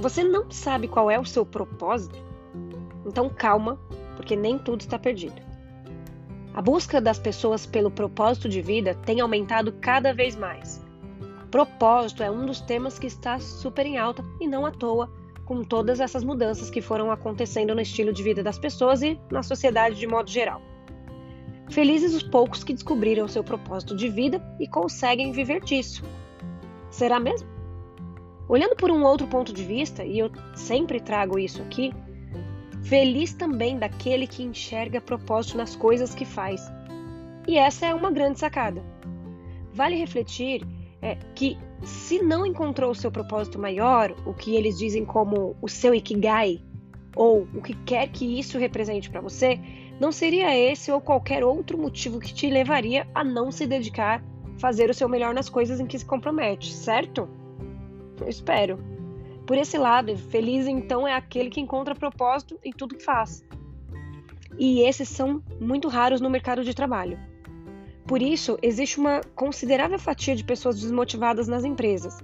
Você não sabe qual é o seu propósito? Então calma, porque nem tudo está perdido. A busca das pessoas pelo propósito de vida tem aumentado cada vez mais. Propósito é um dos temas que está super em alta e não à toa, com todas essas mudanças que foram acontecendo no estilo de vida das pessoas e na sociedade de modo geral. Felizes os poucos que descobriram seu propósito de vida e conseguem viver disso. Será mesmo? Olhando por um outro ponto de vista, e eu sempre trago isso aqui, feliz também daquele que enxerga propósito nas coisas que faz. E essa é uma grande sacada. Vale refletir é, que se não encontrou o seu propósito maior, o que eles dizem como o seu ikigai, ou o que quer que isso represente para você, não seria esse ou qualquer outro motivo que te levaria a não se dedicar fazer o seu melhor nas coisas em que se compromete, certo? Eu espero. Por esse lado, feliz então é aquele que encontra propósito em tudo que faz. E esses são muito raros no mercado de trabalho. Por isso, existe uma considerável fatia de pessoas desmotivadas nas empresas,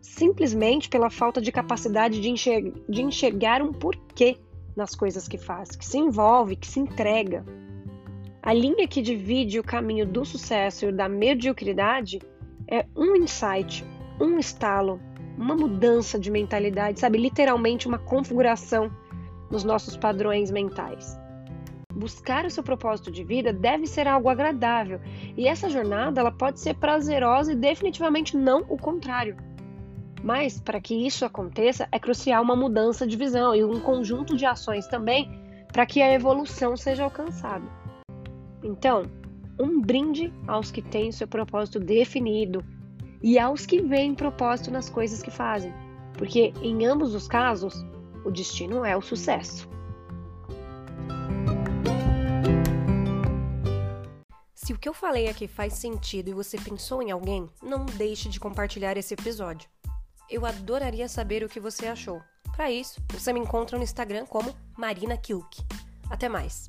simplesmente pela falta de capacidade de, enxergar, de enxergar um porquê nas coisas que faz, que se envolve, que se entrega. A linha que divide o caminho do sucesso e da mediocridade é um insight, um estalo, uma mudança de mentalidade, sabe? Literalmente uma configuração nos nossos padrões mentais. Buscar o seu propósito de vida deve ser algo agradável, e essa jornada ela pode ser prazerosa e definitivamente não o contrário. Mas, para que isso aconteça, é crucial uma mudança de visão e um conjunto de ações também para que a evolução seja alcançada. Então, um brinde aos que têm seu propósito definido e aos que veem propósito nas coisas que fazem, porque em ambos os casos, o destino é o sucesso. Se o que eu falei aqui faz sentido e você pensou em alguém, não deixe de compartilhar esse episódio. Eu adoraria saber o que você achou. Para isso, você me encontra no Instagram como Marina Kilk. Até mais!